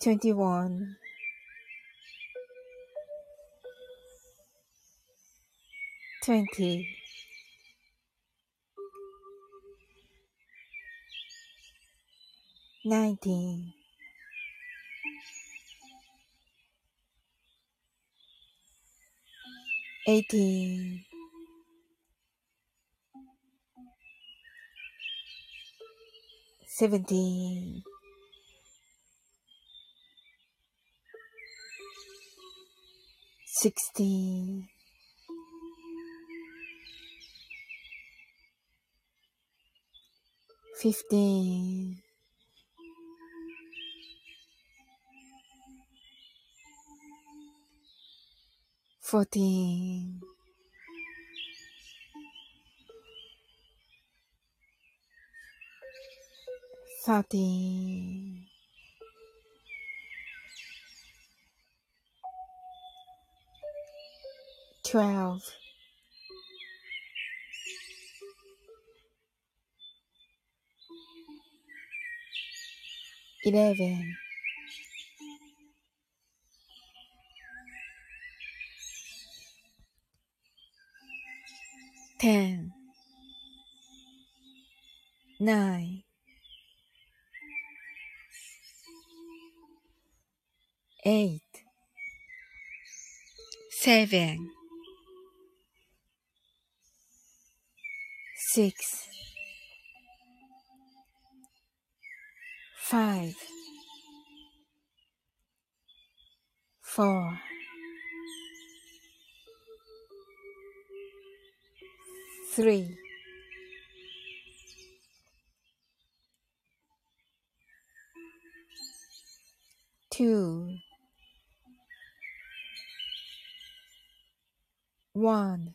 21 20 19 18 17 sixty, fifteen. Fourteen, thirteen, twelve, eleven, ten, nine, eight, seven, six, five, four, three, two, one.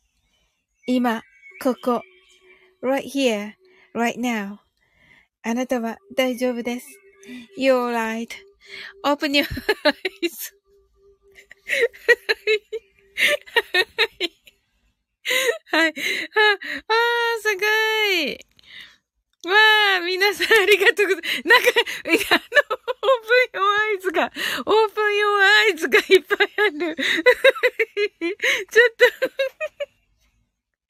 今、ここ、right here, right now. あなたは大丈夫です。You're right.Open your eyes. はい。あ、あー、すごい。わあ、皆さんありがとうございます。なんか、あの、オープンヨアイズが、オープンヨアイズがいっぱいある。ちょっと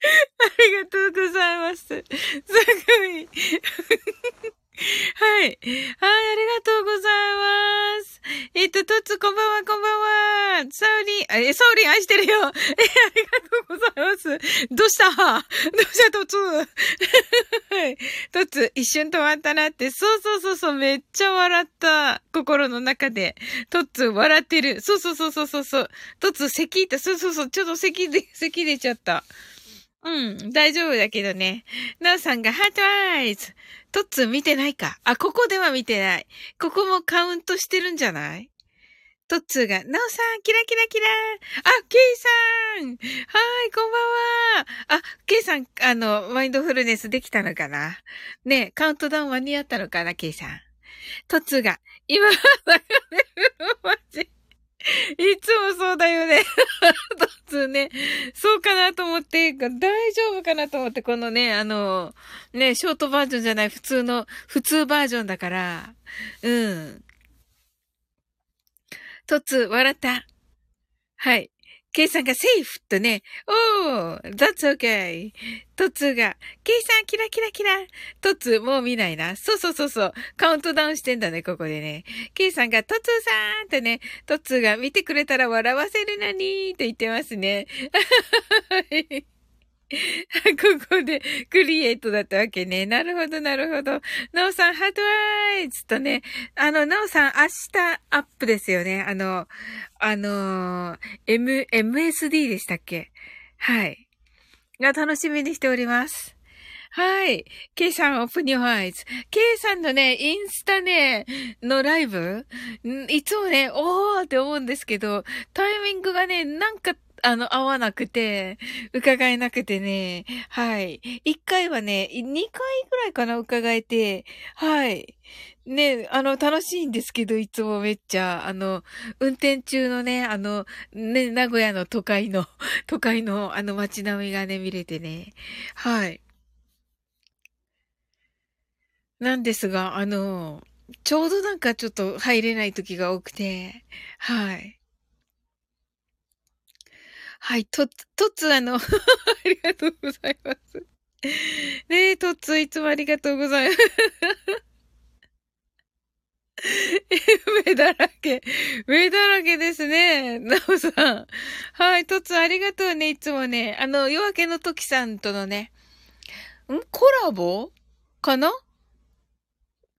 ありがとうございます。すごい。はい。はい、ありがとうございます。えっ、と、とつ、こんばんは、こんばんは。サウリン、え、サウリン愛してるよ。え、ありがとうございます。どうした？どうした？とつはい。とつ、一瞬止まったなって。そうそうそうそう、めっちゃ笑った。心の中で。とつ、笑ってる。そうそうそうそうそう。とつ、咳いた。そうそうそう、ちょっと咳で、咳出ちゃった。うん、大丈夫だけどね。なおさんがハートアイズ。トッツー見てないかあ、ここでは見てない。ここもカウントしてるんじゃない？トッツーが、なおさん、キラキラキラあ、ケイさんはい、こんばんはあ、ケイさん、あの、マインドフルネスできたのかな？ねカウントダウン間に合ったのかな、ケイさん？トッツーが、今、流れるマジ。いつもそうだよね。突ね。そうかなと思って、大丈夫かなと思って、このね、あの、ね、ショートバージョンじゃない、普通の、普通バージョンだから、うん。突、笑った。はい。ケイさんがセーフとね、おー、that's okay. トツが、ケイさんキラキラキラ。トツ、もう見ないな。そうそうそうそう。カウントダウンしてんだね、ここでね。ケイさんが、トツさんってね、トツが見てくれたら笑わせるのにって言ってますね。ここでクリエイトだったわけね。なるほど、なるほど。なおさん、ハートワイズとね、あの、なおさん、明日アップですよね。あの、あの、M、MSD でしたっけ？はい。が楽しみにしております。はい。K さん、オープニューアイズ。K さんのね、インスタね、のライブ？いつもね、おーって思うんですけど、タイミングがね、なんかあの、会わなくて、伺えなくてね、はい。一回はね、二回ぐらいかな、伺えて、はい。ね、あの、楽しいんですけど、いつもめっちゃ、あの、運転中のね、あの、ね、名古屋の都会の、都会のあの街並みがね、見れてね、はい。なんですが、あの、ちょうどなんかちょっと入れない時が多くて、はい。はい、とつ、とつ、あの、ありがとうございます。ねえ、とつ、いつもありがとうございます。目だらけ。目だらけですね。なおさん。はい、とつありがとうね、いつもね。あの、夜明けの時さんとのね、んコラボ？かな？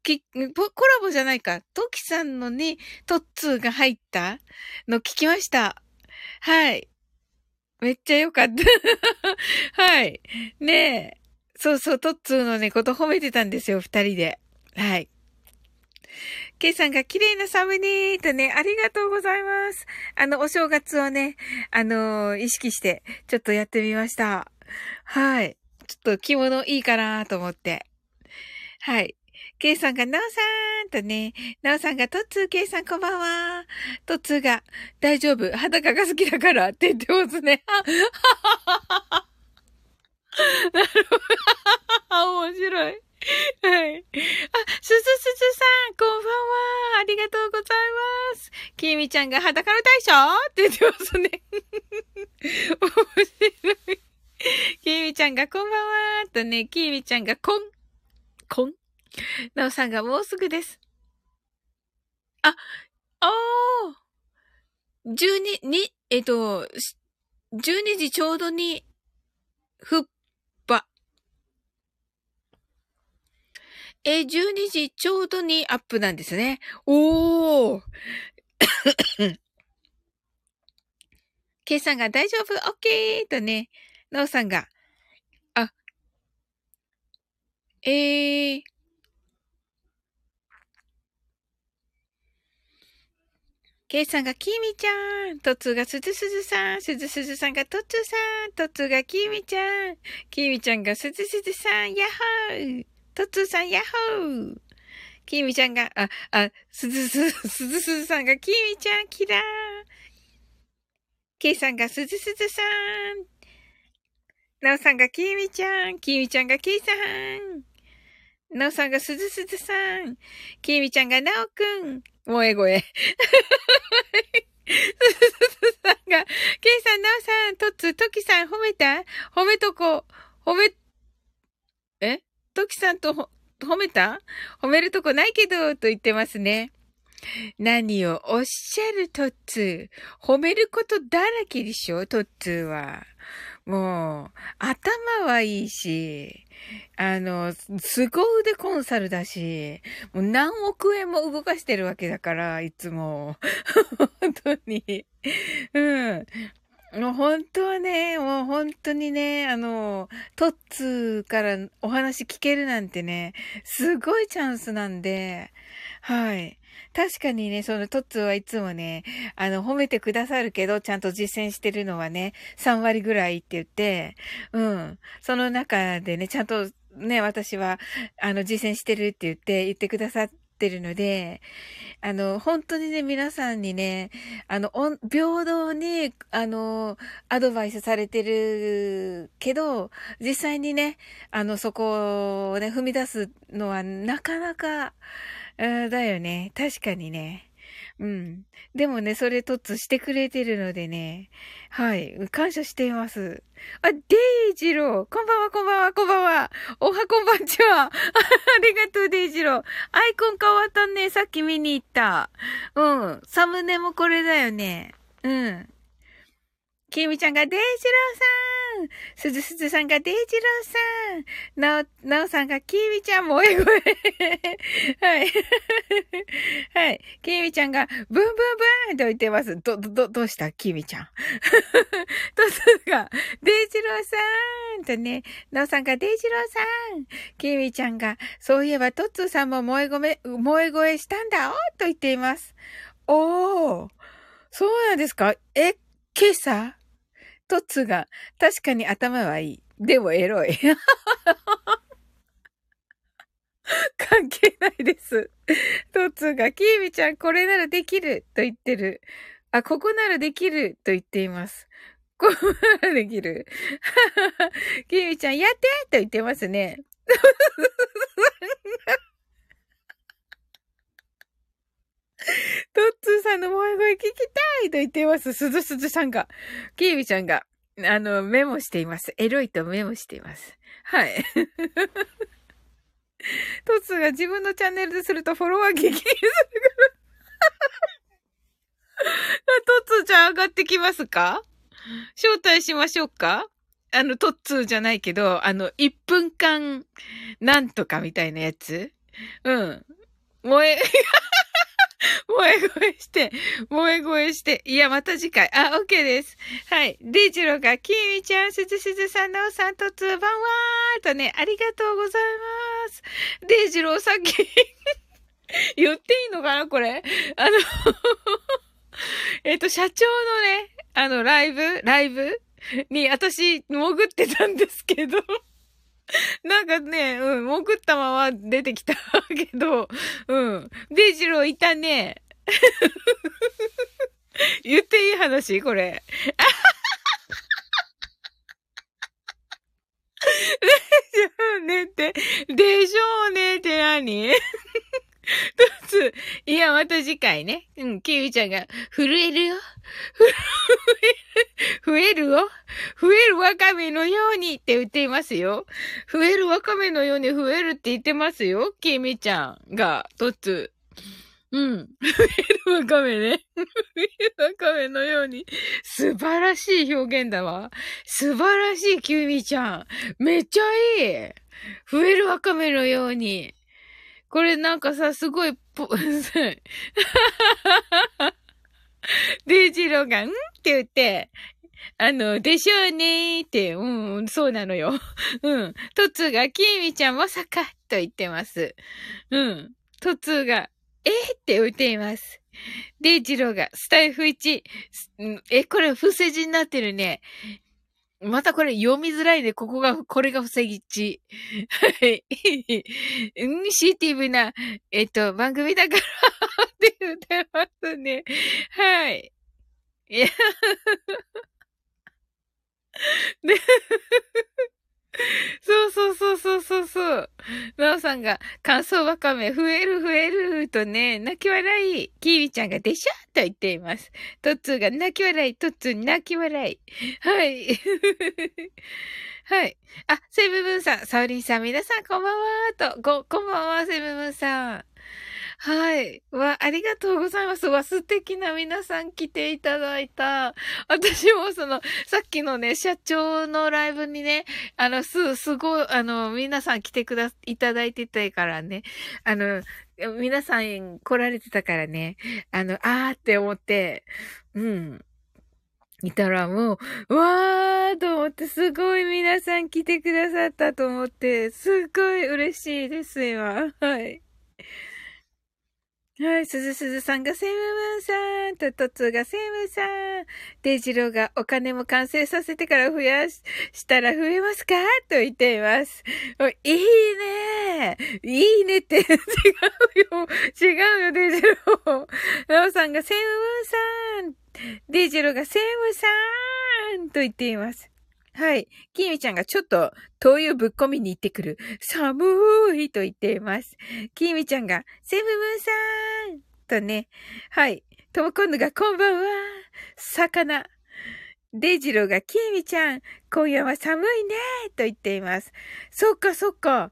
き、コラボじゃないか。トキさんのに、トッツーが入った？の聞きました。はい。めっちゃよかった。はい。ねえ。そうそう、トッツーのね、こと褒めてたんですよ、二人で。はい。ケイさんが綺麗なサムネーとね、ありがとうございます。あの、お正月をね、あのー、意識して、ちょっとやってみました。はい。ちょっと着物いいかなと思って。はい。ケイさんが、ナオさんとね、ナオさんが、トッツー、ケイさんこんばんは。トッツーが、大丈夫、裸が好きだからって言ってますね。なるほど。面白い。はい。あ、すずすずさん、こんばんは。ありがとうございます。きみちゃんが裸の大将って言ってますね。面白い。きみちゃんがこんばんは。とね、きみちゃんがこん、こんなおさんがもうすぐです。あ、ああ、12、に、えっと、12時ちょうどに、ふっぱ。え、12時ちょうどにアップなんですね。おー。ケイさんが大丈夫？オッケーとね、なおさんが、あ、えー、ケイさんがキミちゃん。トツがスズスズさん。スズスズさんがトツさん。トツがキミちゃん。キミちゃんがスズスズさん。ヤッホー。トツさんヤッホー。キミちゃんが、あ、あ、スズスズ、スズスズさんがキミちゃんキラー。ケイさんがスズスズさん。なおさんがきみちゃん。きみちゃんがきいさん。なおさんがすずすずさん。きみちゃんがなおくん。萌え声。すずすずさんが、けいさん、なおさん、とつ、ときさん褒めた？褒めとこ。褒め、え？ときさんと褒めた？褒めるとこないけど、と言ってますね。何をおっしゃるトッツー。褒めることだらけでしょトッツーは。もう、頭はいいし、あの、凄腕コンサルだし、もう何億円も動かしてるわけだから、いつも。本当に。うん。もう本当はね、もう本当にね、あの、トッツーからお話聞けるなんてね、すごいチャンスなんで、はい。確かにね、そのトッツーはいつもね、あの、褒めてくださるけど、ちゃんと実践してるのはね、3割ぐらいって言って、うん。その中でね、ちゃんとね、私は、あの、実践してるって言って、言ってくださっててるので、あの、本当にね、皆さんにね、あの、平等に、あの、アドバイスされてるけど、実際にね、あの、そこをね、踏み出すのはなかなか、だよね。確かにね。うん。でもね、それとつしてくれてるのでね。はい。感謝しています。あ、デイジロー。こんばんは、こんばんは、こんばんは。おはこんばんちは。ありがとう、デイジロー。アイコン変わったね。さっき見に行った。うん。サムネもこれだよね。うん。きみちゃんがデイジローさんすずすずさんがデイジローさんなお、なおさんがきみちゃん萌え声はい。はい。きみちゃんがブンブンブンと言ってます。ど、ど、どうした？きみちゃん。とすが、デイジローさんとね、なおさんがデイジローさんきみちゃんが、そういえばトッツーさんも萌え声、萌え声したんだおと言っています。おー。そうなんですか？え、今朝？トッツが、確かに頭はいい。でもエロい。関係ないです。トッツが、キーミちゃんこれならできると言ってる。あ、ここならできると言っています。ここならできる。キーミちゃんやってと言ってますね。トッツーさんの萌え声聞きたいと言っています。すずすずさんが。キービちゃんが、あの、メモしています。エロいとメモしています。はい。トッツーが自分のチャンネルでするとフォロワー激減するから。トッツーちゃん上がってきますか？招待しましょうか？あの、トッツーじゃないけど、あの、1分間、なんとかみたいなやつうん。萌え、萌え声して、萌え声して。いや、また次回。あ、OK です。はい。デイジローが、キーミちゃん、すずすずさん、なおさんとつばんわーとね、ありがとうございます。デイジロー、さっき 言っていいのかなこれ？あの えっと、社長のね、あの、ライブライブに、私、潜ってたんですけど なんかね、うん、潜ったまま出てきたけど、うん。デイジローいたね。言っていい話？これ。でしょうねって、でしょうねって何？一つ、いや、また次回ね。うん、キウイちゃんが、震えるよ。増えるよ。増えるワカメのようにって言っていますよ。増えるワカメのように増えるって言ってますよ。キミちゃんが、とつ。うん。増えるワカメね。増えるワカメのように。素晴らしい表現だわ。素晴らしい、キミちゃん。めっちゃいい。増えるワカメのように。これなんかさ、すごい、ぽ、デイジローが、んって言って、あの、でしょうねーって、うん、そうなのよ。うん。トツが、キミちゃんまさか、と言ってます。うん。トツが、え、って言っています。デイジローが、スタイフ1、え、これ、伏せ字になってるね。またこれ読みづらいで、ここが、これが防ぎち。はい。うん、シーティブな、えっと、番組だからって言ってますね。はい。いや。で、そうそうそうそうそうそう。なおさんが、乾燥わかめ増える増えるとね、泣き笑い。キービちゃんがでしょと言っています。トッツーが泣き笑い。トッツー泣き笑い。はい。はい。あ、セブブンさん、サウリンさん、皆さんこんばんはと、ご、こんばんは、セブブンさん。はい。わ、ありがとうございます。わ、素敵な皆さん来ていただいた。私もその、さっきのね、社長のライブにね、あの、す、すごい、あの、皆さん来てくだ、いただいてたからね、あの、皆さん来られてたからね、あの、あーって思って、うん。いたらもう、わーと思って、すごい皆さん来てくださったと思って、すっごい嬉しいです、今。はい。はい、すずすずさんがセムムーンさん、とトツがセムさん、デイジローがお金も完成させてから増やし、したら増えますか？と言っています。いいね。いいねって。違うよ。違うよ、デジロー。ナオさんがセムムーンさん、デジローがセムさん。と言っています。はい。キミちゃんがちょっと灯油ぶっ込みに行ってくる。寒いと言っています。キミちゃんが、セブブンさんとね。はい。ともこんぬがこんばんは。魚。デイジローが、キミちゃん、今夜は寒いねと言っています。そっかそっか。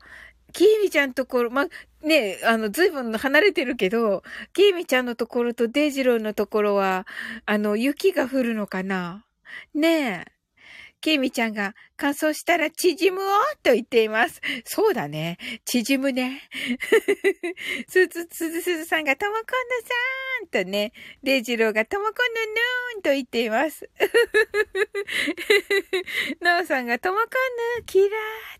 キーミちゃんところ、ま、ね、あの、ずいぶん離れてるけど、キーミちゃんのところとデイジローのところは、あの、雪が降るのかな？ねえ。ケイミちゃんが乾燥したら縮むをと言っています。そうだね。縮むね。すず、すずすずさんがともこんのさんとね、デイジローがともこんのぬーんと言っています。なおさんがともこんぬキラ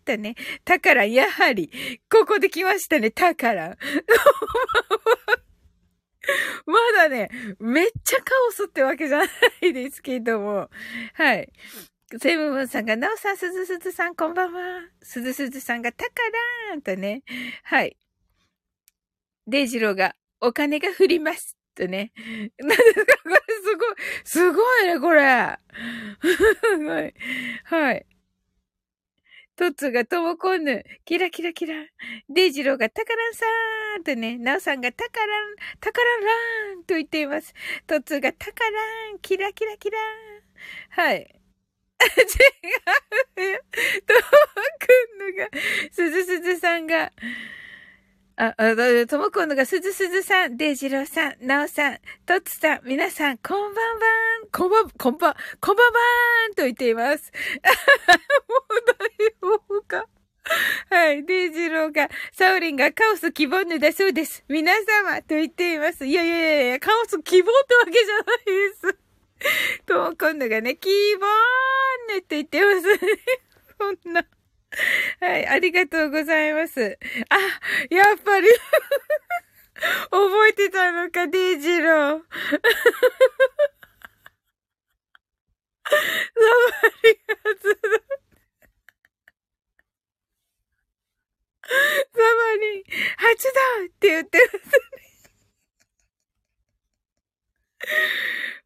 ーとね、たからやはり、ここで来ましたね、たから。まだね、めっちゃカオスってわけじゃないですけども。はい。セブンさんが、なおさん、すずすずさん、こんばんは。すずすずさんが、たからーんとね。はい。デイジローが、お金が降ります。とね。何ですかこれ、すごい、すごいね、これ。はい。はい。トッツがともこんぬ、キラキラキラ。デイジローがタカランさーんとね、ナオさんがタカラン、タカランラーンと言っています。トッツがタカラン、キラキラキラ。はい。違うよ。ともくんのが、すずすずさんが、あ、あ、ともくんのが、すずすずさん、デイジローさん、なおさん、とつさん、皆さん、こんばんばん、こんばん、こんばん、こんばんばーんと言っています。もう大丈夫か。はい。デイジローが、サウリンがカオス希望ぬだそうです。皆様と言っています。いやいやいやいや、カオス希望ってわけじゃないです。と、今度がね、キーボーンヌって言ってますね。そんな。はい、ありがとうございます。あ、やっぱり 覚えてたのか、デイジロー。サバリ発動。サバリン発動って言ってますね。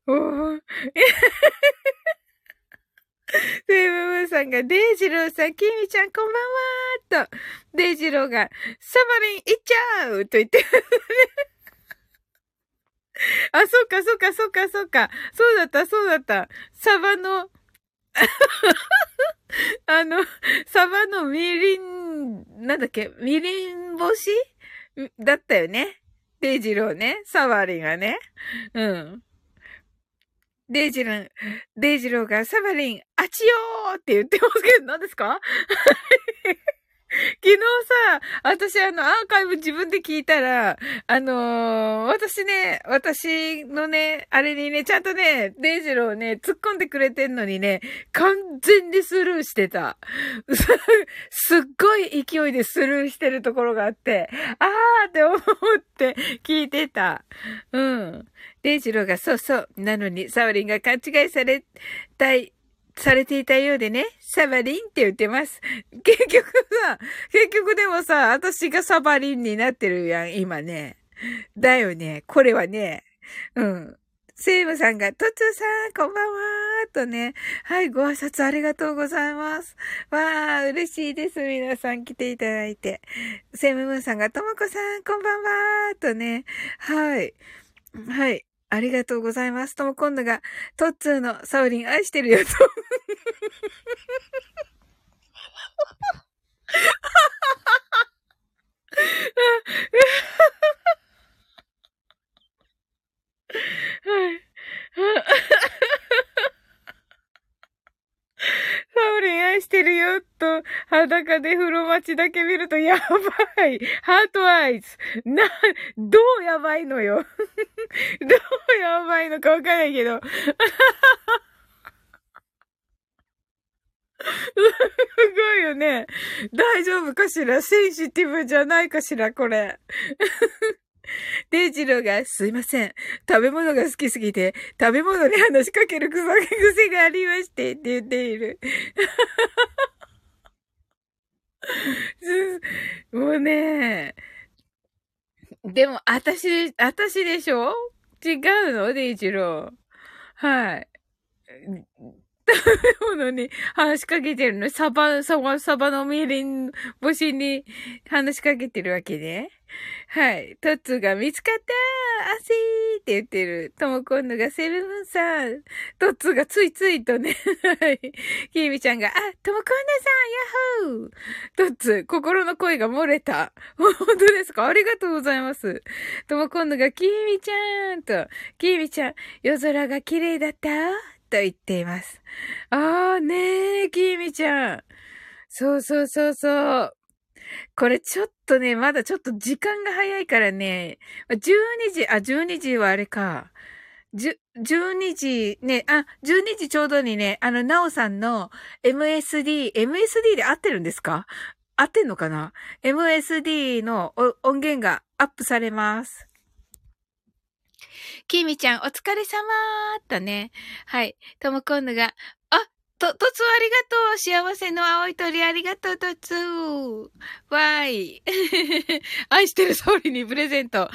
おー。セイムムーさんが、デイジローさん、キミちゃんこんばんはーと、デイジローが、サバリン行っちゃうと言って あ、そうか、そうか、そうか、そうか。そうだった、そうだった。サバの あの、サバのみりん、なんだっけ、みりん干し？だったよね。デイジローね。サバリンがね。うん。デイジロー、デイジローがサバリン、あちよーって言ってますけど、何ですか？昨日さ、私あのアーカイブ自分で聞いたら、あのー、私ね、私のね、あれにね、ちゃんとね、デイジローね、突っ込んでくれてんのにね、完全にスルーしてた。すっごい勢いでスルーしてるところがあって、あーって思って聞いてた。うん。デイジローがそうそう。なのに、サオリンが勘違いされたいされていたようでね、サバリンって言ってます。結局さ、結局でもさ、私がサバリンになってるやん、今ね。だよね。これはね、うん。セイムさんが、トツーさん、こんばんはーとね。はい、ご挨拶ありがとうございます。わー、嬉しいです。皆さん来ていただいて。セイムムーンさんが、ともこさん、こんばんはーとね。はい。はい。ありがとうございます。とも今度が、トッツーのサウリン愛してるよと。はい。サウリン愛してるよ、と、裸で風呂待ちだけ見るとやばい。 heart eyes。な、どうやばいのよ。どうやばいのかわかんないけど。すごいよね。大丈夫かしら？センシティブじゃないかしらこれ。デイジローが、すいません。食べ物が好きすぎて、食べ物に話しかける癖がありまして、って言っている。もうね、でも、あたし、あたしでしょ？違うの？デイジロー。はい。食べ物に話しかけてるの。サバ、サバ、サバのみりん干しに話しかけてるわけね。はい。トッツが見つかったー汗ーって言ってる。とも今度がセブンさん。トッツがついついとね。はい。キーミちゃんが、あ、とも今度さん、ヤッホートッツ、心の声が漏れた。本当ですか？ありがとうございます。とも今度が、キーミちゃんと、キーミちゃん、夜空が綺麗だった？と言っています。あーねー、きーみちゃん。そうそうそうそう。これちょっとね、まだちょっと時間が早いからね、12時、あ、12時はあれか。12時、ね、あ、12時ちょうどにね、あの、なおさんの MSD、MSD で合ってるんですか？合ってんのかな ?MSD の音源がアップされます。きみちゃん、お疲れ様ーとね。はい。ともこんぬが、あ、と、とつありがとう幸せの青い鳥ありがとう、とつわーい。愛してる総理にプレゼント。は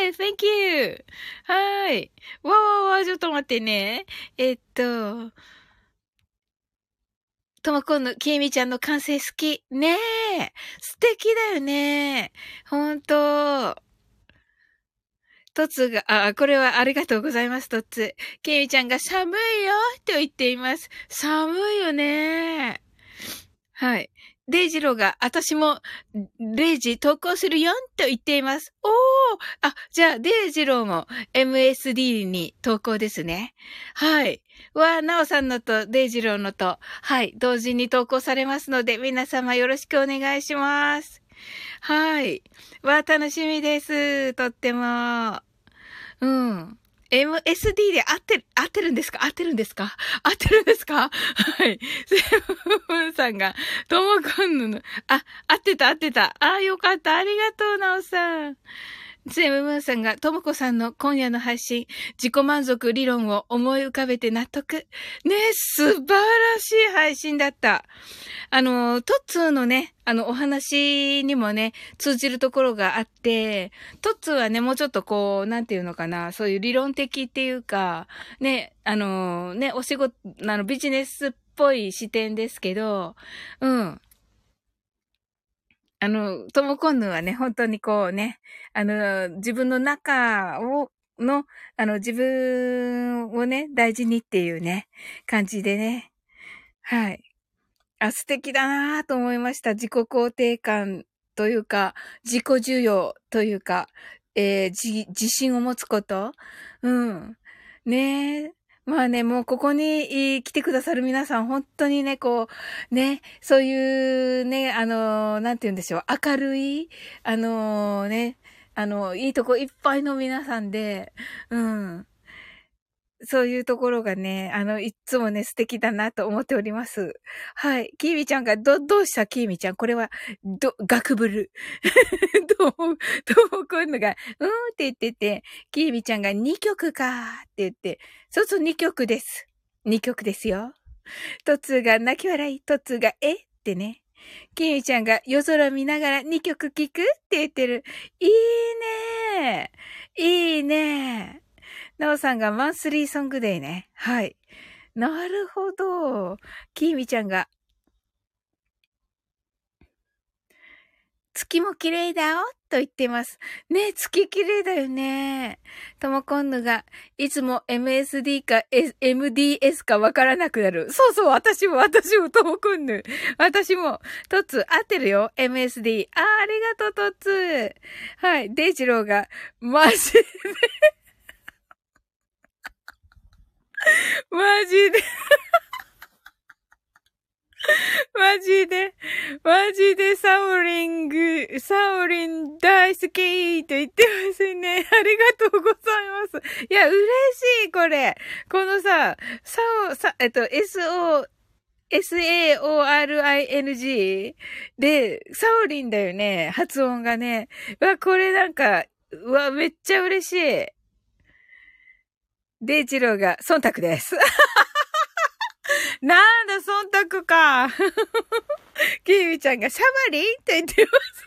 ーい、thank you. はーい。わーわわ、ちょっと待ってね。えっと、ともこんぬ、きみちゃんの完成好き。ねえ。素敵だよね。ほんと。トツが、あ、これはありがとうございます、トツ。ケイミちゃんが寒いよと言っています。寒いよね。はい。デイジローが、私も、レイジ投稿するよんと言っています。おーあ、じゃあ、デイジローも MSD に投稿ですね。はい。わー、なおさんのと、デイジローのと、はい、同時に投稿されますので、皆様よろしくお願いします。はい。わ、楽しみです。とっても。うん。MSD で合ってる、合ってるんですか？合ってるんですか？合ってるんですか？はい。セブンさんが、ともこんの、あ、合ってた合ってた。あ、よかった。ありがとう、なおさん。セムムーンさんが、ともこさんの今夜の配信、自己満足理論を思い浮かべて納得。ね素晴らしい配信だった。あの、トッツーのね、あの、お話にもね、通じるところがあって、トッツーはね、もうちょっとこう、なんていうのかな、そういう理論的っていうか、ね、あの、ね、お仕事、あの、ビジネスっぽい視点ですけど、うん。あの、ともこんぬはね、本当にこうね、あの、自分の中を、の、あの、自分をね、大事にっていうね、感じでね。はい。あ、素敵だなぁと思いました。自己肯定感というか、自己需要というか、えー、自、自信を持つこと。うん。ねえ。まあね、もうここに来てくださる皆さん、本当にね、こう、ね、そういうね、あの、なんて言うんでしょう、明るい、あのね、あの、いいとこいっぱいの皆さんで、うん。そういうところがね、あの、いつもね、素敵だなと思っております。はい。キーミちゃんが、ど、どうした？キーミちゃんこれは、ど、学ぶる。どう、どうこういうのが、うーんって言ってて、キーミちゃんが2曲かって言って、そうそう2曲です。2曲ですよ。トツが泣き笑い、トツが、えってね。キーミちゃんが夜空見ながら2曲聴くって言ってる。いいねいいねなおさんがマンスリーソングデーね。はい。なるほど。きーみちゃんが月も綺麗だよと言ってます。ね月綺麗だよね。ともこんぬが、いつも MSD か、S、MDS かわからなくなる。そうそう、私も、私もともこんぬ。私も、トツ、合ってるよ。MSD。あ、あありがとう、トツ。はい。デイジローが、マジで マジで マジで、マジでサウリング、サウリン大好きと言ってますね。ありがとうございます。いや、嬉しい、これ。このさ、サウ、さ、えっと、SO、S-A-O-R-I-N-G で、サオリンだよね。発音がね。わ、これなんか、うわ、めっちゃ嬉しい。デイチローが忖度です。なんだ、忖度か。キーミちゃんがシャバリンって言ってます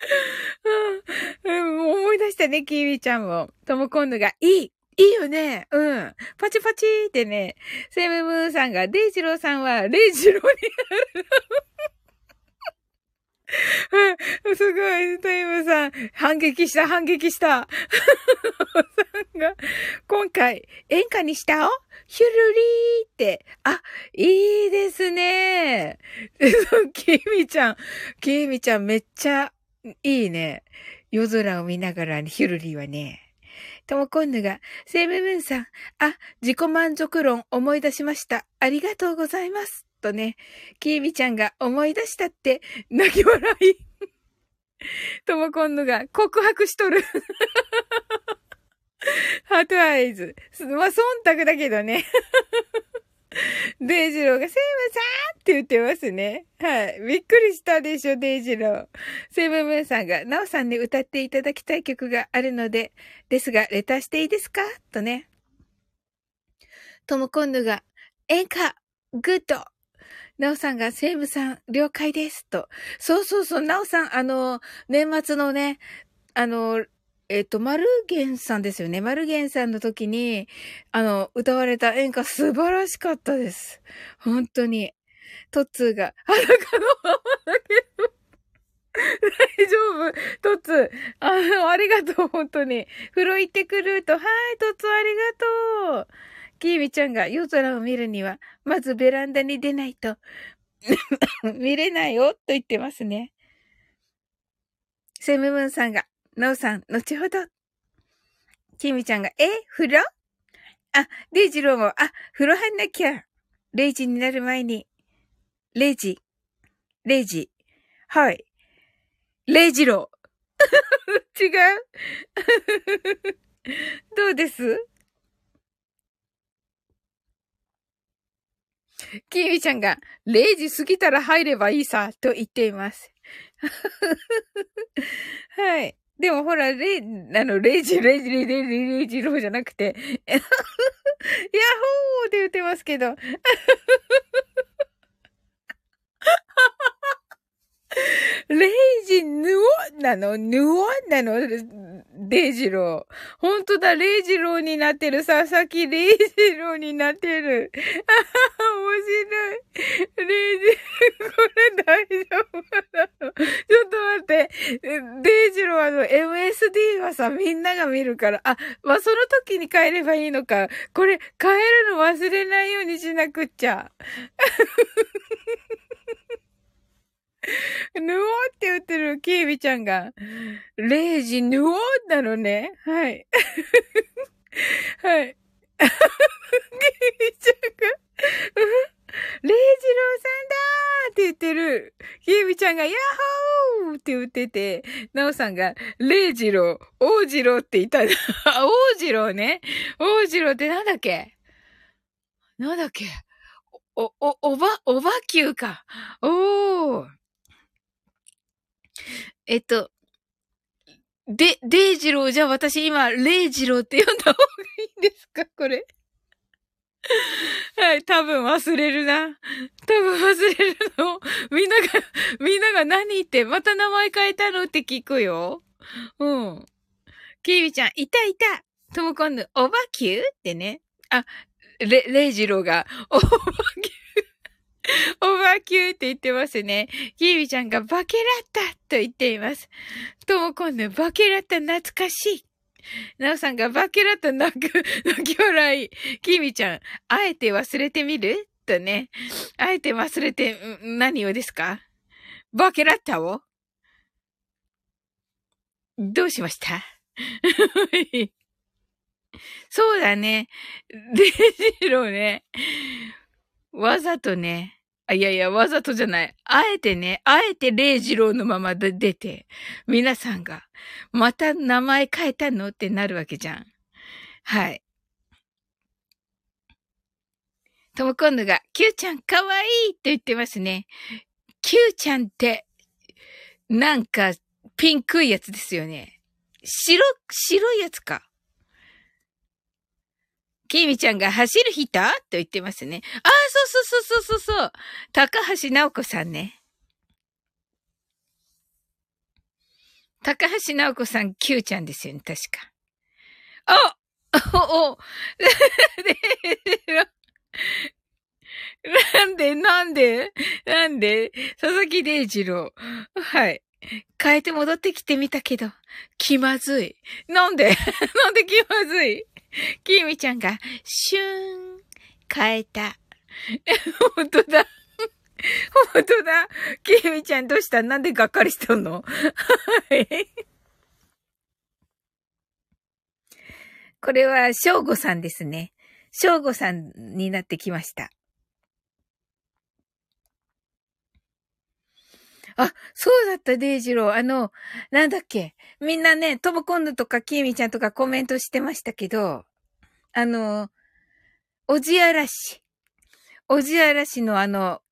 うん。思い出したね、キーミちゃんも。とも今度が、いいいいよね。うん。パチパチってね、セムムーンさんが、デイジローさんは、レイジローになる。すごい、タイムさん、反撃した、反撃した。さんが、今回、演歌にしたヒュルリーって、あ、いいですね。キミちゃん、キミちゃんめっちゃいいね。夜空を見ながらヒュルリーはね。ともこんぬが、セイムムーンさん、あ、自己満足論思い出しました。ありがとうございます。とね、キーミちゃんが思い出したって泣き笑い。ともこんぬが告白しとる。heart eyes。まあ、忖度だけどね。デイジローがセイムさんって言ってますね。はい。びっくりしたでしょ、デイジロー。セイムムーンさんが、ナオさんに歌っていただきたい曲があるので、ですが、レターしていいですか？とね。ともこんぬが、演歌、グッド。なおさんが、セイムさん、了解です。と。そうそうそう、なおさん、あの、年末のね、あの、えっと、マルゲンさんですよね。マルゲンさんの時に、あの、歌われた演歌素晴らしかったです。本当に。トッツーが、裸のままだけど。大丈夫トッツー。あの、ありがとう、本当に。風呂行ってくると、はい、トッツーありがとう。キーミちゃんが夜空を見るには、まずベランダに出ないと、見れないよ、と言ってますね。セムムーンさんが、なおさん、後ほど。きみちゃんが、え風呂？あ、レイジローも、あ、風呂入んなきゃ。0時になる前に。0時。0時。はい。レイジロー。違う どうです？キーミちゃんが、0時過ぎたら入ればいいさ、と言っています。はい。でもほら、レ、あの、0時、0時、0時、0時、ローじゃなくて、ヤッホーって言ってますけど。レイジ、ヌオなのヌオなのレイジロー。ほんとだ、レイジローになってる。佐々木レイジローになってる。あはは、面白い。レイジ、これ大丈夫なの？ちょっと待って。レイジローあの、MSD はさ、みんなが見るから。あ、まあ、その時に変えればいいのか。これ、変えるの忘れないようにしなくっちゃ。ぬおって言ってるキービちゃんが、レイジぬおなのね。はい。はい。キービちゃんが、レイジローさんだーって言ってる。キービちゃんが、ヤッホーって言ってて、ナオさんが、レイジロー、王ジローって言った。王ジローね。王ジローってなんだっけ？なんだっけ？お、お、おば、おばきゅうか。おー。えっと、で、デイジロー、じゃ私今、レイジローって呼んだ方がいいんですか？これ。はい、多分忘れるな。多分忘れるの。みんなが、みんなが何言って、また名前変えたのって聞くよ。うん。キービちゃん、いたいた。ともこんぬ、おばきゅう？ってね。あ、れ、れいじろうが、おばきゅう、おばきゅうって言ってますね。きーみちゃんがバケラッタと言っています。ともこんぬ、バケラッタ懐かしい。なおさんがバケラッタ泣く、泣き笑い。きーみちゃん、あえて忘れてみる？とね。あえて忘れて、何をですか？バケラッタを？どうしました？そうだね。デジロね。わざとね。あ、いやいや、わざとじゃない。あえてね、あえてレイジローのままで出て、皆さんが、また名前変えたのってなるわけじゃん。はい。ともこんぬが、キューちゃんかわいいって言ってますね。キューちゃんって、なんか、ピンクいやつですよね。白、白いやつか。きみちゃんが走る人？と言ってますね。ああ、そうそうそうそうそう。高橋直子さんね。高橋直子さん、Q ちゃんですよね、確か。あおお なんで、なんで、なんで、佐々木礼二郎。はい。変えて戻ってきてみたけど、気まずい。なんで なんで気まずい？きみちゃんが、シューン、変えた。本当だ。本当だ。きみちゃんどうした？なんでがっかりしてんの？はい。これは、しょうごさんですね。しょうごさんになってきました。あ、そうだった、デイジロー。あの、なんだっけ？みんなね、トモコンヌとかキーミちゃんとかコメントしてましたけど、あの、おじあらし。おじあらしのあの、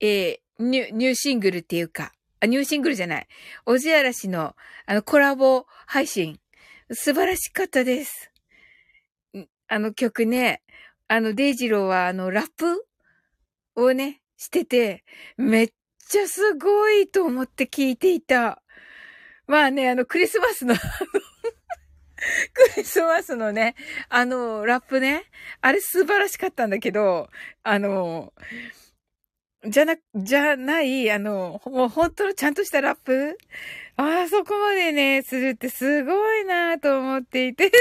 えー、ニュ、ニューシングルっていうか、あ、ニューシングルじゃない。おじあらしの、あの、コラボ配信。素晴らしかったです。あの曲ね、あの、デイジローはあの、ラップをね、してて、めっちゃすごいと思って聞いていた。まあね、あの、クリスマスの、クリスマスのね、あの、ラップね、あれ素晴らしかったんだけど、あの、じゃな、じゃない、あの、もう本当のちゃんとしたラップ？あそこまでね、するってすごいなと思っていて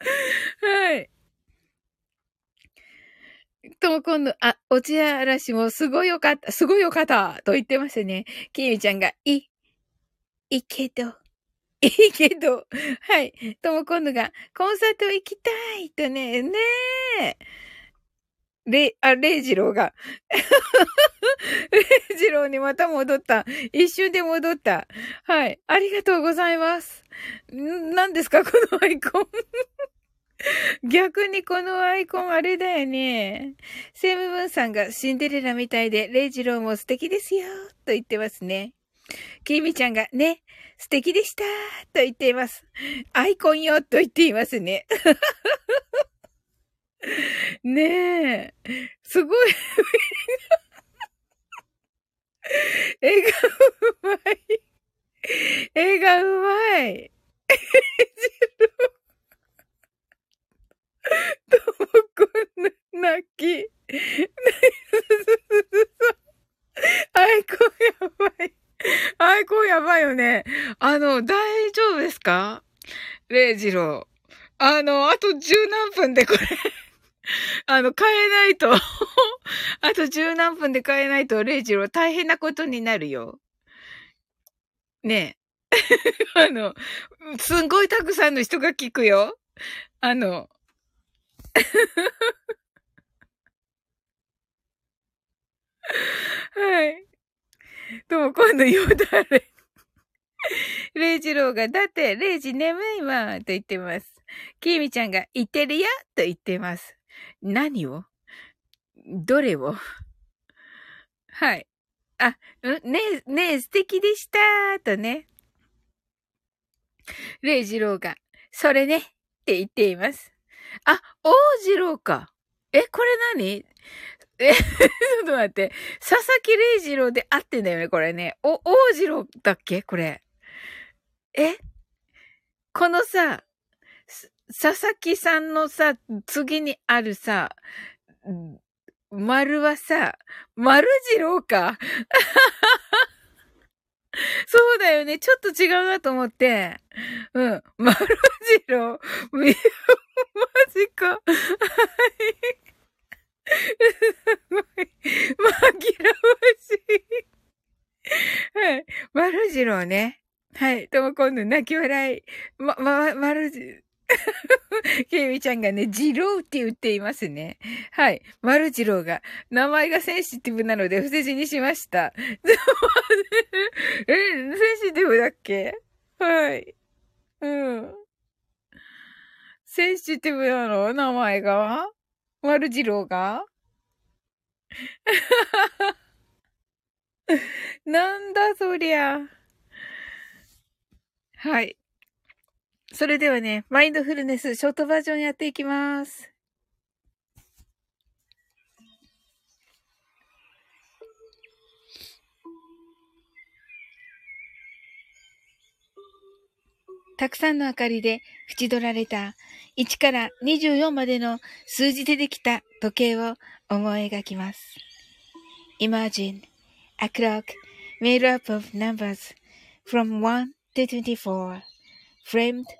はい。とも今度、あ、おちあらしもすごいよかった、すごいよかったと言ってましたね。きみちゃんが、い、いけど、いいけど、はい。とも今度が、コンサート行きたいとね、ねえ。レ、あ、レイジローが。レイジローにまた戻った。一瞬で戻った。はい。ありがとうございます。ん、何ですかこのアイコン。逆にこのアイコンあれだよね。セムムーンさんがシンデレラみたいで、レイジローも素敵ですよ、と言ってますね。キミちゃんが、ね、素敵でした、と言っています。アイコンよ、と言っていますね。ねえ、すごい。絵がうまい。絵がうまい。レイジローともこんな泣き。アイコンやばい。アイコンやばいよね。あの、大丈夫ですか？レイジロー。あの、あと十何分でこれあの、変えないと あと十何分で変えないと、レイジロー大変なことになるよ。ねえ。あの、すんごいたくさんの人が聞くよ。あの、はい。でも今度よだれ。レイジローが、だって、レイジ眠いわ、と言ってます。キーミちゃんが、言ってるよ、と言ってます。何を？どれを？はい。あ、ねえ、ねえ、素敵でした、とね。レイジローが、それね、って言っています。あ、王次郎か。え、これ何？え、ちょっと待って。佐々木礼二郎で合ってんだよね、これね。お、王次郎だっけ？これ。え？このさ、佐々木さんのさ、次にあるさ、丸はさ、丸次郎か？そうだよね。ちょっと違うなと思って。うん。丸次郎。マジか。はい。すごい。紛らわしい。はい。丸次郎ね。はい。とも今度泣き笑い。ま、ま、丸次、ケイミちゃんがね、ジローって言っていますね。はい。マルジローが、名前がセンシティブなので伏せ字にしました。え、センシティブだっけ？はい。うん。センシティブなの？名前が？マルジローが？なんだそりゃ。はい。それではね、マインドフルネスショートバージョンやっていきます。たくさんの明かりで縁取られた1から24までの数字でできた時計を思い描きます。Imagine a clock made up of numbers from 1 to 24 framed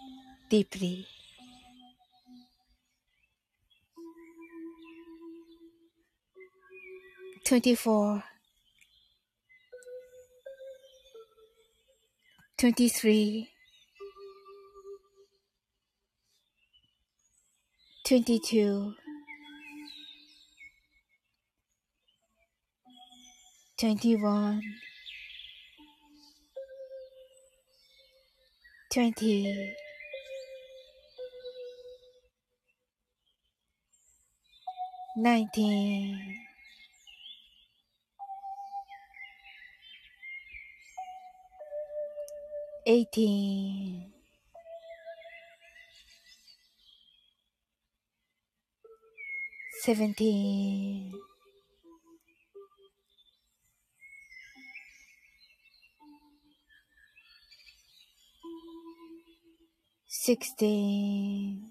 deeply. Twenty four, twenty three, twenty two, twenty one. 20 nineteen, eighteen, seventeen, sixteen.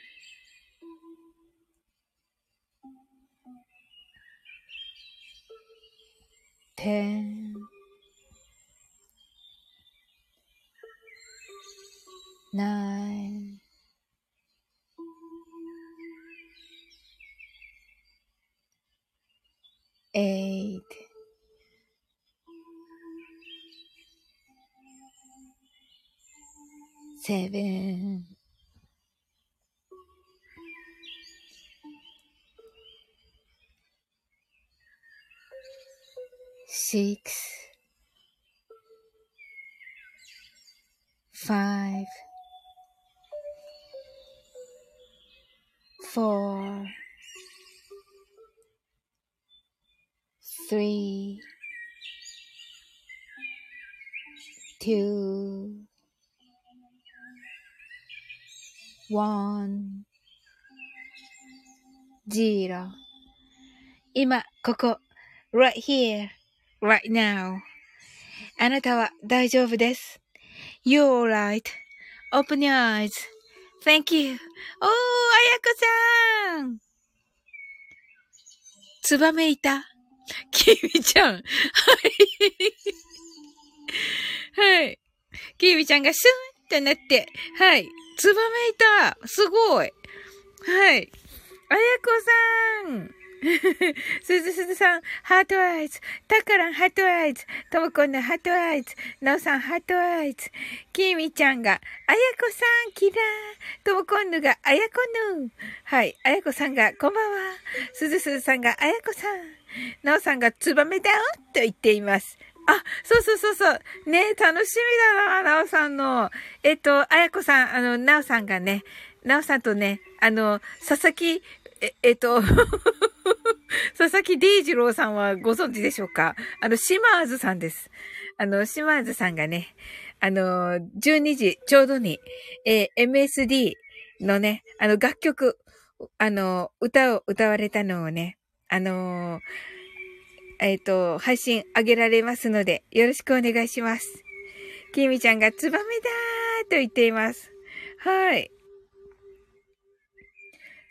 10 nine one, zero 今、ここ、right here, right now. あなたは大丈夫です。You're alright.Open your eyes.Thank you. おー、あやこさんツバメいた。きみちゃん。はい。はい。きみちゃんがスーンとなって、はい。ツバメいたすごいはい。あやこさん すずすずさん、 heart eyes。たからん、 heart eyes。ともこんぬ heart eyes。なおさん、 heart eyes。きみちゃんが、あやこさん、キラー。ともこんぬが、あやこぬ。はい。あやこさんが、こんばんは。すずすずさんが、あやこさん。なおさんが、ツバメだよと言っています。あ、そうそうそうそう。ね楽しみだな、なおさんの。えっと、あやこさん、あの、なおさんがね、なおさんとね、あの、佐々木え、えっと、佐々木デイジローさんはご存知でしょうか？あの、島津さんです。あの、島津さんがね、あの、12時ちょうどに、えー、MSD のね、あの、楽曲、あの、歌を歌われたのをね、あのえっ、ー、と、配信あげられますので、よろしくお願いします。きみちゃんがツバメだーと言っています。はい。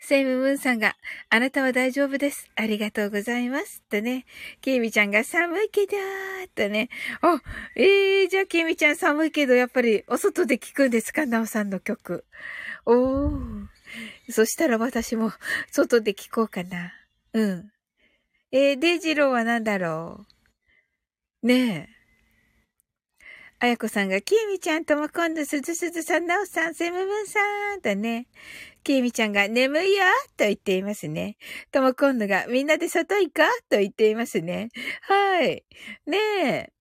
セイムムーンさんが、あなたは大丈夫です。ありがとうございます。とね。キミちゃんが寒いけどーとね。あ、えー、じゃあキミちゃん寒いけど、やっぱりお外で聞くんですか？なおさんの曲。おー。そしたら私も外で聞こうかな。うん。えー、デイジローは何だろう？ねえ。あやこさんが、きえみちゃんとも今度、すずすずさん、なおさん、セムムンさん、だね。きえみちゃんが、眠いよと言っていますね。とも今度が、みんなで外行かと言っていますね。はい。ねえ。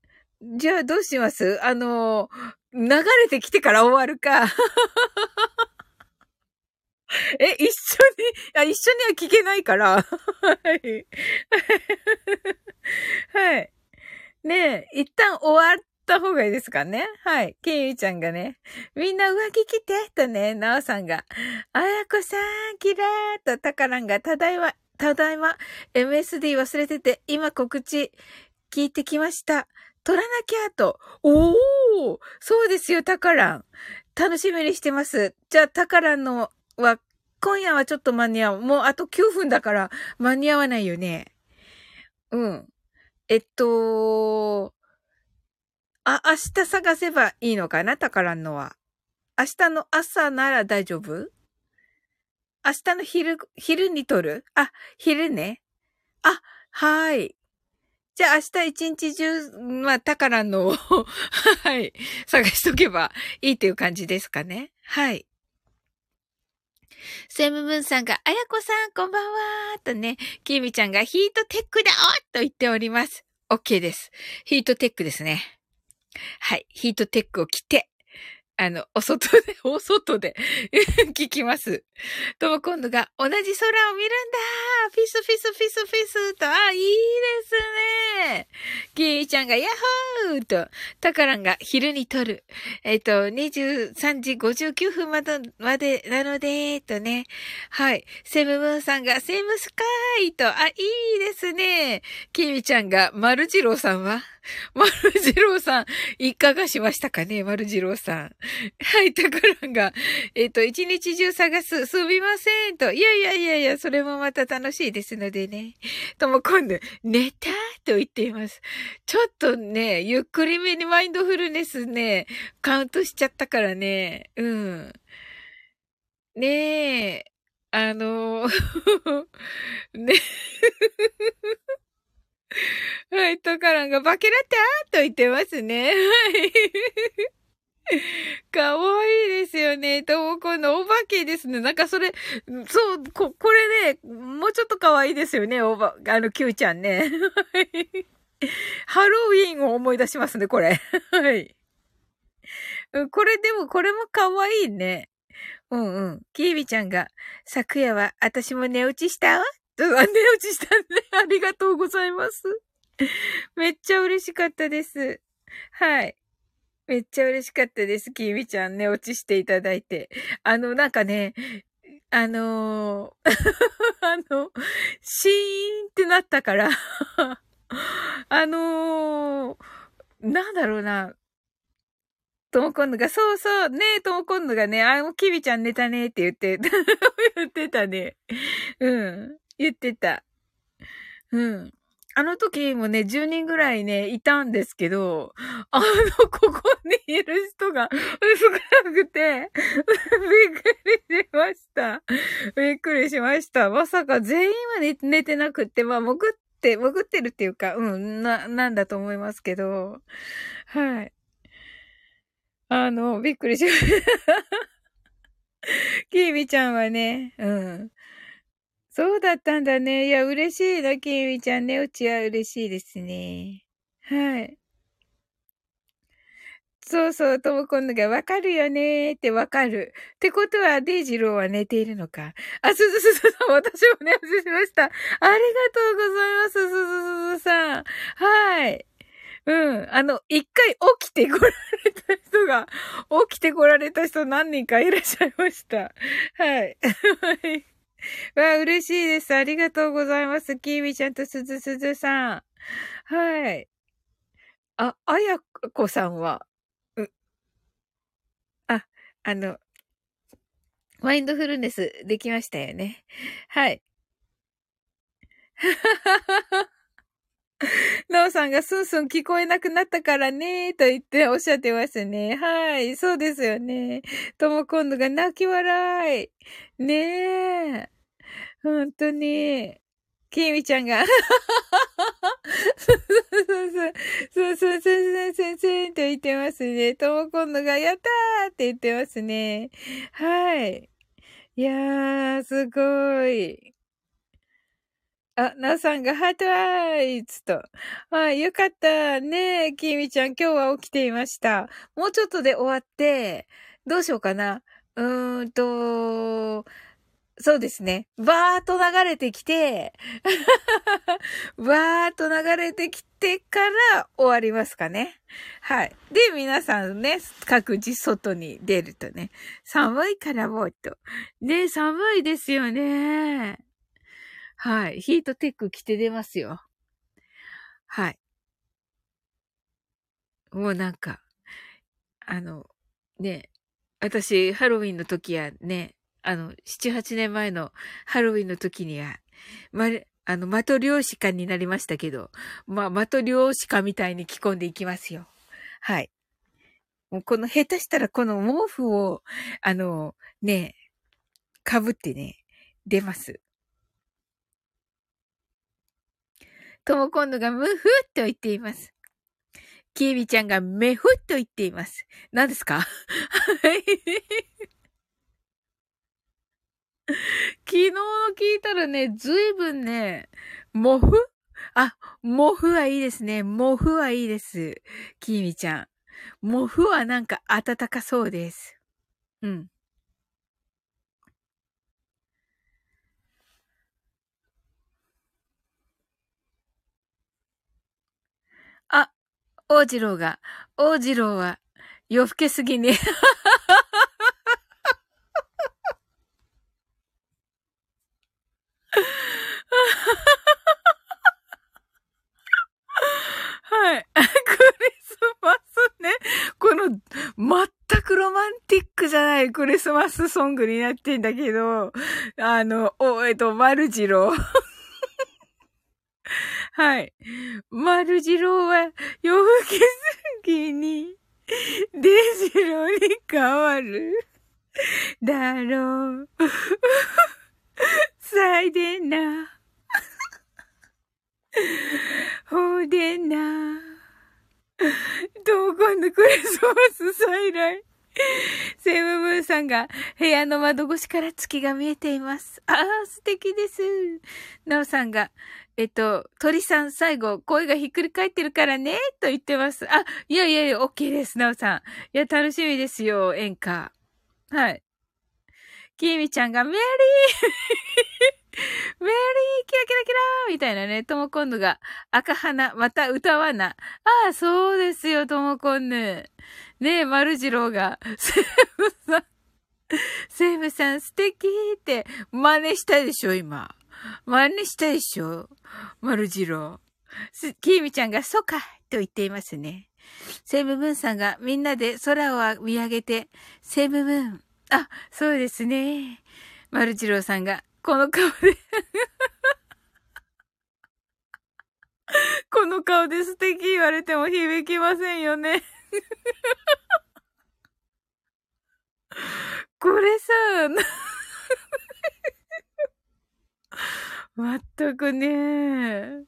じゃあ、どうします？あの、流れてきてから終わるか。え、一緒に、あ、一緒には聞けないから。はい。はい。ねえ、一旦終わった方がいいですかね。はい。ケイユちゃんがね、みんな上着着て、とね、ナオさんが、あやこさん、キラーと、タカランが、ただいま、ただいま、MSD 忘れてて、今告知、聞いてきました。取らなきゃと。おーそうですよ、タカラン。楽しみにしてます。じゃあ、タカランのは、今夜はちょっと間に合う。もうあと9分だから間に合わないよね。うん。えっと、あ、明日探せばいいのかな？宝のは。明日の朝なら大丈夫？明日の昼、昼に撮る？あ、昼ね。あ、はい。じゃあ明日一日中、まあ、宝のを はい、探しとけばいいという感じですかね。はい。セムムーンさんが、あやこさん、こんばんはーとね、きみちゃんがヒートテックだと言っております。OK です。ヒートテックですね。はい。ヒートテックを着て、あの、お外で、お外で 聞きます。とも今度が同じ空を見るんだフィスフィスフィスフィスと、あ、いいですねキーちゃんがヤッホーと、タカランが昼に撮る。えっ、と、23時59分まで、までなので、とね。はい。セムムーンさんがセムスカイと、あ、いいですねキーちゃんが、マルジローさんは？マルジローさん、いかがしましたかね、マルジローさん。はい、タカランが、えっ、と、一日中探す、すみません、と。いやいやいやいや、それもまた楽しいですのでね。とも今度、寝たと言っています。ちょっとね、ゆっくりめにマインドフルネスね、カウントしちゃったからね。うん。ねえ、あの、ねはい、トカランがバケラタと言ってますね。はい。かわいいですよね。ともこのお化けですね。なんかそれ、そう、こ、これね、もうちょっとかわいいですよね。おば、あの、キューちゃんね。ハロウィンを思い出しますね、これ。はい。これでも、これもかわいいね。うんうん。キービちゃんが、昨夜は私も寝落ちしたわ寝落ちしたね。ありがとうございます。めっちゃ嬉しかったです。はい。めっちゃ嬉しかったです。きみちゃん寝落ちしていただいて。あの、なんかね、あのー、あの、シーンってなったから あのー、なんだろうな。ともこんぬが、そうそう、ねえ、ともこんぬがね、あ、もうきびちゃん寝たねって言って、言ってたね。うん。言ってた。うん。あの時もね、10人ぐらいね、いたんですけど、あの、ここにいる人が少なくて、びっくりしました。びっくりしました。まさか全員は寝てなくって、まあ、潜って、潜ってるっていうか、うん、な、なんだと思いますけど、はい。あの、びっくりしました。キーミちゃんはね、うん。そうだったんだね。いや、嬉しいな、キーミちゃんね。うちは嬉しいですね。はい。そうそう、ともこんのがわかるよねーってわかる。ってことは、デイジローは寝ているのか。あ、すずすずさん、私もね、外しました。ありがとうございます、すずすずさん。はい。うん。あの、一回起きて来られた人が、起きて来られた人何人かいらっしゃいました。はい。わあ、嬉しいです。ありがとうございます。キーミちゃんとすずすずさん。はい。あ、あやこさんは、う、あ、あの、マインドフルネスできましたよね。はい。はははは なおさんがスンスン聞こえなくなったからね、と言っておっしゃってますね。はい、そうですよね。とも今度が泣き笑い。ねえ。ほんとに。きみちゃんが、そうそうそう、そうそうそう、そうそうそう、と言ってますね。とも今度が、やったーって言ってますね。はい。いやー、すごい。あ、なさんがハートアイズと。はい、よかったねえきみちゃん、今日は起きていました。もうちょっとで終わって、どうしようかな。うーんと、そうですね。バーっと流れてきて、バーっと流れてきてから終わりますかね。はい。で、皆さんね、各自外に出るとね、寒いからもっと。ね、寒いですよね。はい。ヒートテック着て出ますよ。はい。もうなんか、あの、ね、私、ハロウィンの時やね、あの、七八年前のハロウィンの時には、ま、あの、的漁師家になりましたけど、まあ、的漁師家みたいに着込んでいきますよ。はい。もうこの、下手したらこの毛布を、あの、ね、被ってね、出ます。とも今度がムフッと言っています。キービちゃんがメフッと言っています。何ですか？昨日聞いたらね、ずいぶんね、モフ？あ、モフはいいですね。モフはいいです。キーミちゃん。モフはなんか暖かそうです。うん。王次郎が、王次郎は夜更けすぎね。はい。クリスマスね。この、全くロマンティックじゃないクリスマスソングになってんだけど、あの、お、えっと、丸次郎。はい。丸次郎は夜更けすぎに、デジロに変わる。だろう。さでな。ほうでな。どこのクリスマス再来。セムブーさんが部屋の窓越しから月が見えています。ああ、素敵です。なおさんが、えっと、鳥さん最後、声がひっくり返ってるからね、と言ってます。あ、いやいやいや、OK です、なおさん。いや、楽しみですよ、演歌。はい。きみちゃんがメリーメリーキラキラキラーみたいなね、ともこんぬが赤花、また歌わな。ああ、そうですよ、ともこんぬ。ねえ、丸次郎が、セブさん、セブさん素敵って真似したでしょ、今。真似したでしょ？丸次郎。きーみちゃんが、そかと言っていますね。セブブンさんがみんなで空を見上げて、セブブン、あ、そうですね。丸次郎さんが、この顔で この顔で素敵言われても響きませんよね。これさ、まったくね。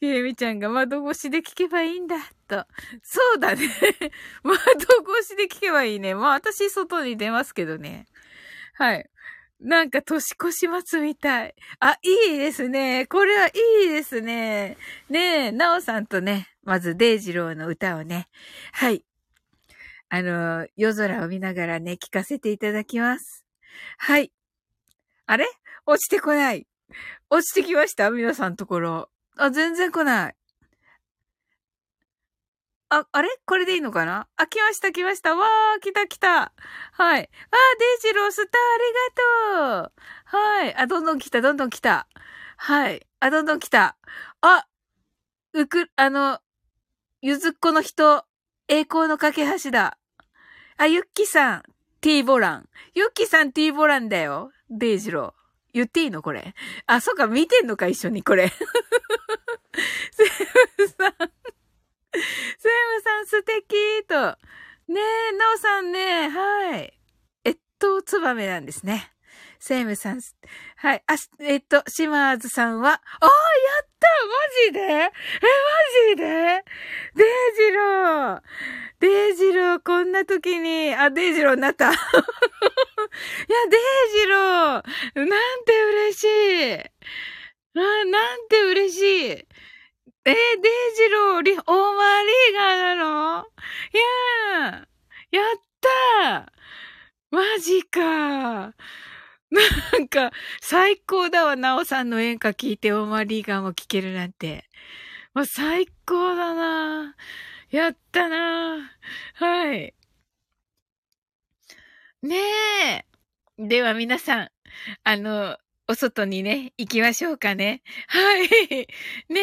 きえみちゃんが窓越しで聞けばいいんだ、と。そうだね。窓越しで聞けばいいね。まあ私外に出ますけどね。はい。なんか年越し松みたい。あ、いいですね。これはいいですね。ねえ、なおさんとね、まずデイジローの歌をね。はい。あの、夜空を見ながらね、聞かせていただきます。はい。あれ？落ちてこない。落ちてきました？皆さんところ。あ、全然来ない。あ、あれ？これでいいのかな？あ、来ました、来ました。わー、来た、来た。はい。あ、デイジロースターありがとう。はい。あ、どんどん来た、どんどん来た。はい。あ、どんどん来た。あ、うく、あの、ゆずっこの人、栄光の架け橋だ。あ、ゆっきさん、T ボラン。ゆっきさん T ボランだよ。デイジロー。言っていいのこれ？あ、そうか、見てんのか、一緒に、これ。セムさん。セムさん素敵と。ねえ、なおさんね、はい。えっと、ツバメなんですね。セイムさん、はい。あ、えっと、シマーズさんは、ああ、やった！マジで？え、マジで？デイジロー！デイジロー、こんな時に、あ、デイジローになった。いや、デイジロー！なんて嬉しい！あ、なんて嬉しい！えデイジロー、リ、 Oh My Little Girl なの？いやー、やった！ーマジか！ー なんか、最高だわ、なおさんの演歌聞いて Oh My Little Girl も聴けるなんて。もう最高だなやったなはい。ねえ。では皆さん、あの、お外にね、行きましょうかね。はい。ね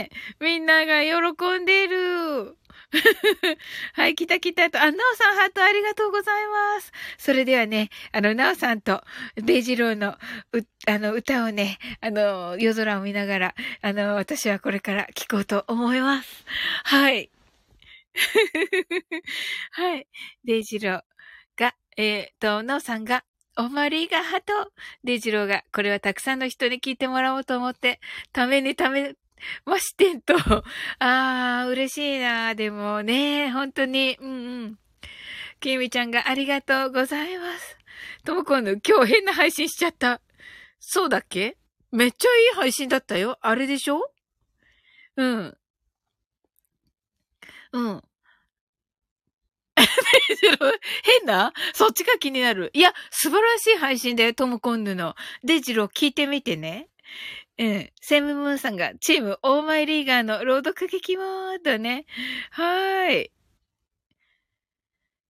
え。みんなが喜んでる。はい、来た来たと。あ、なおさんハートありがとうございます。それではね、あの、なおさんとデイジローの、う、あの、歌をね、あの、夜空を見ながら、あの、私はこれから聴こうと思います。はい。はい。デイジローが、えっ、と、なおさんが、おまりがハト。デイジローが、これはたくさんの人に聞いてもらおうと思って、ためにため、ましてんと。あー、嬉しいな。でもね、本当に、うんうん。きみちゃんがありがとうございます。ともこんの今日変な配信しちゃった。そうだっけ？めっちゃいい配信だったよ。あれでしょ？うん。うん。変な？そっちが気になる。いや、素晴らしい配信だよ、トムコンヌの。デジロー聞いてみてね。うん。セムムーンさんが、チームオーマイリーガーの朗読劇もーとね。はーい。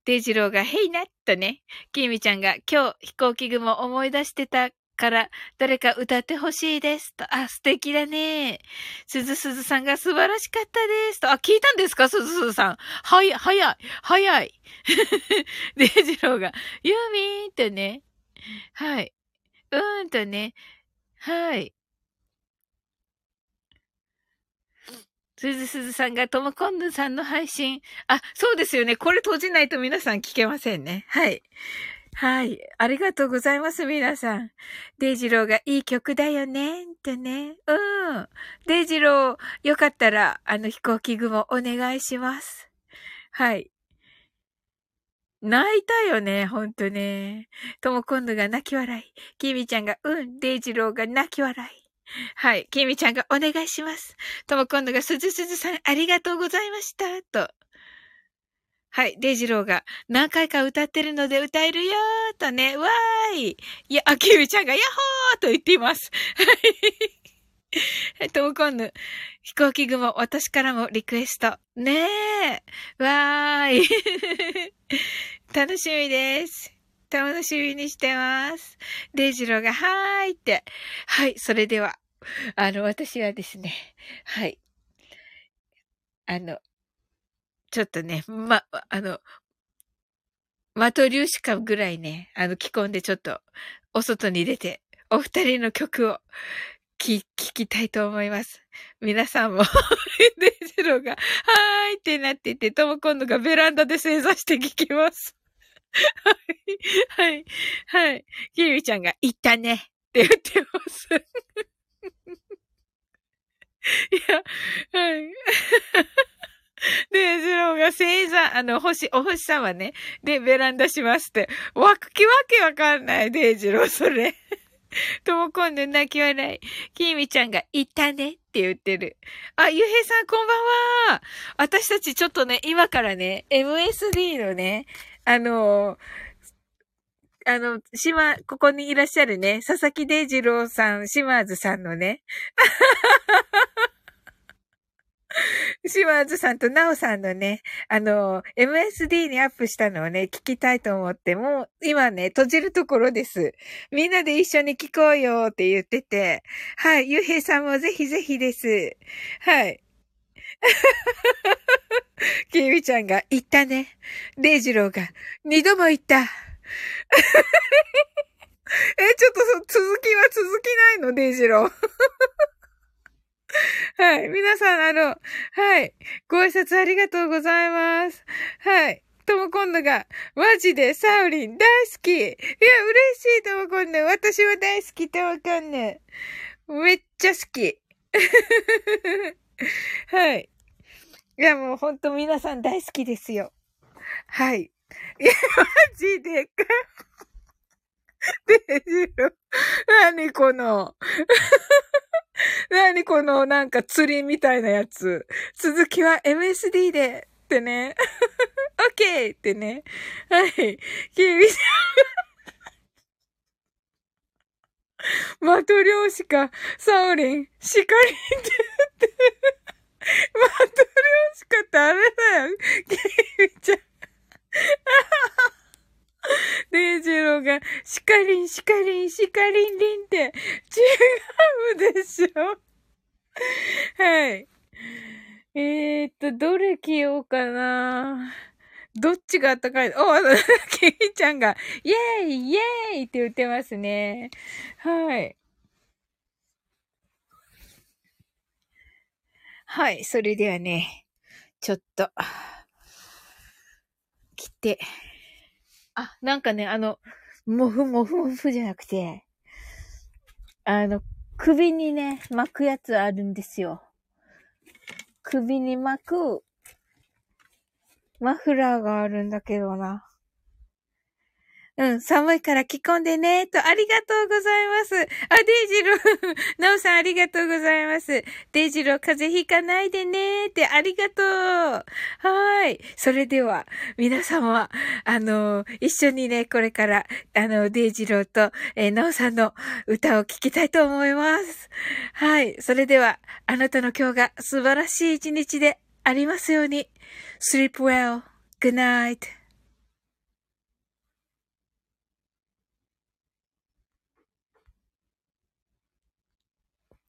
デジローが、ヘイナッとね。キミちゃんが、今日飛行機雲思い出してたから誰か歌ってほしいですと。あ、素敵だね。すずすずさんが素晴らしかったですと。あ、聞いたんですか？すずすずさん。はい、早い、早い。デイジローが、ユーミーンとね。はい。うーんとね。はい。すずすずさんがともこんぬさんの配信。あ、そうですよね。これ閉じないと皆さん聞けませんね。はい。はい。ありがとうございます、皆さん。デイジローがいい曲だよね、ってね。うん。デイジロー、よかったら、あの飛行機雲お願いします。はい。泣いたよね、ほんとね。ともこんぬが泣き笑い。キミちゃんが、うん、デイジローが泣き笑い。はい。キミちゃんがお願いします。ともこんぬがすずすずさんありがとうございました。と。はい。デジローが何回か歌ってるので歌えるよーとね、わーい。いや、あきみちゃんがヤッホーと言っています。はい。トムコンヌ。飛行機雲、私からもリクエスト。ねえ。わーい。楽しみです。楽しみにしてます。デイジローが、はーいって。はい。それでは、あの、私はですね、はい。あの、ちょっとね、ま、あの、マトリューシカぐらいね、あの、着込んでちょっと、お外に出て、お二人の曲を聞、聞きたいと思います。皆さんも デイジローが、はーいってなってて、とも今度がベランダで正座して聞きます。はい、はい、はい。キリちゃんが、行ったねって言ってます。いや、はい。で、ジローが星座、あの、星、お星様ね。で、ベランダしますって。わくきわけわかんない、デイジロー、それ。とも今度泣き笑い。きみちゃんが、いたねって言ってる。あ、ゆうへいさんこんばんは。私たちちょっとね、今からね、MSD のね、あのあの、島、ここにいらっしゃるね、佐々木デイジローさん、島津さんのね、島津さんとナオさんのね、あの、MSD にアップしたのをね、聞きたいと思って、もう今ね、閉じるところです。みんなで一緒に聞こうよって言ってて、はい、ゆうへいさんもぜひぜひです。はい。きみちゃんが言ったね。デイジローが二度も言った。え、ちょっと、続きは続きないの、デイジロー。はい。皆さん、あの、はい。ご挨拶ありがとうございます。はい。ともこんぬが、マジでサウリン大好き。いや、嬉しいともこんぬ。私は大好きってわかんねめっちゃ好き。はい。いや、もうほんと皆さん大好きですよ。はい。いや、マジでか。デジロ。何この。何このなんか釣りみたいなやつ。続きは MSD でってね。オッケーってね。はい。キービさん。マトリョーシカ、サオリン、シカリンって言ってる。マトリョーシカってあれだよ。キービちゃん。デイジローが、シカリン、シカリン、シカリンリンって、違うでしょはい。えー、っと、どれ着ようかなどっちがあったかい？お、キミちゃんが、イェーイイェーイって言ってますね。はい。はい、それではね、ちょっと、来て、あ、なんかね、あの、もふもふもふじゃなくて、あの、首にね、巻くやつあるんですよ。首に巻く、マフラーがあるんだけどな。うん、寒いから着込んでね、と、ありがとうございます。あ、デイジロー、ナオさんありがとうございます。デイジロー、風邪ひかないでね、って、ありがとう。はい。それでは、皆様、あの、一緒にね、これから、あの、デイジローと、えー、ナオさんの歌を聴きたいと思います。はい。それでは、あなたの今日が素晴らしい一日でありますように。sleep well. Good night.